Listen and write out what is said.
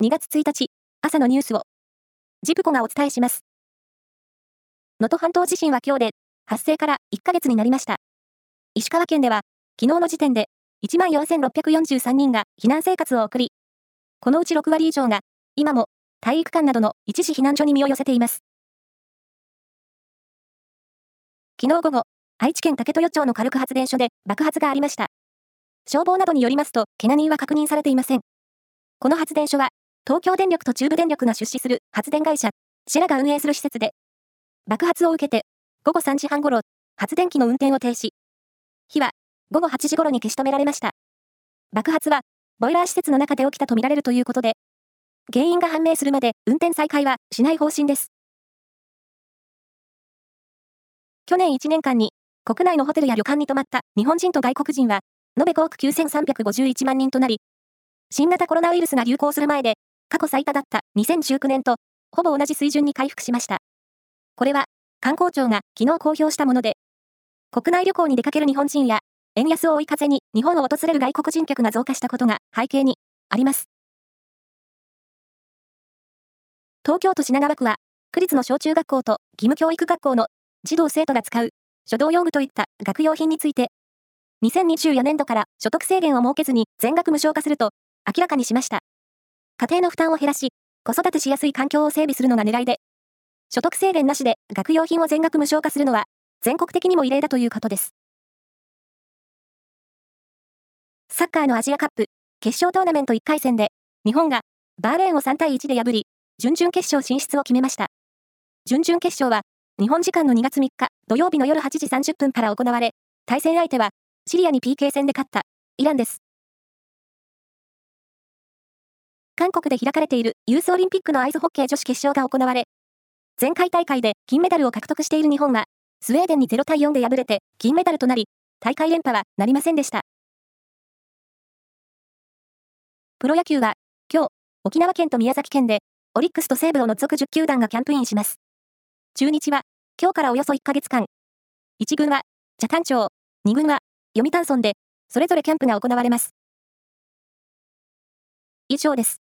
2月1日、朝のニュースを、ジプコがお伝えします。能登半島地震は今日で、発生から1ヶ月になりました。石川県では、昨日の時点で、14,643人が避難生活を送り、このうち6割以上が、今も体育館などの一時避難所に身を寄せています。昨日午後、愛知県竹豊町の火力発電所で爆発がありました。消防などによりますと、怪我人は確認されていません。この発電所は、東京電力と中部電力が出資する発電会社、シェラが運営する施設で、爆発を受けて、午後3時半ごろ、発電機の運転を停止。火は、午後8時頃に消し止められました。爆発は、ボイラー施設の中で起きたとみられるということで、原因が判明するまで運転再開はしない方針です。去年1年間に国内のホテルや旅館に泊まった日本人と外国人は延べ5億9351万人となり、新型コロナウイルスが流行する前で過去最多だった2019年とほぼ同じ水準に回復しました。これは観光庁が昨日公表したもので、国内旅行に出かける日本人や円安を追い風に日本を訪れる外国人客が増加したことが背景にあります。東京都品川区は、区立の小中学校と義務教育学校の児童生徒が使う書道用具といった学用品について、2024年度から所得制限を設けずに全額無償化すると明らかにしました。家庭の負担を減らし、子育てしやすい環境を整備するのが狙いで、所得制限なしで学用品を全額無償化するのは全国的にも異例だということです。サッカーのアジアカップ決勝トーナメント1回戦で日本がバーレーンを3対1で破り、準々決勝進出を決めました。準々決勝は日本時間の2月3日土曜日の夜8時30分から行われ、対戦相手はシリアに PK 戦で勝ったイランです。韓国で開かれているユースオリンピックのアイスホッケー女子決勝が行われ、前回大会で金メダルを獲得している日本は、スウェーデンに0対4で敗れて金メダルとなり、大会連覇はなりませんでした。プロ野球は、今日、沖縄県と宮崎県でオリックスと西武を除く10球団がキャンプインします。中日は、今日からおよそ1ヶ月間、1軍は、北谷町、2軍は、読谷村で、それぞれキャンプが行われます。以上です。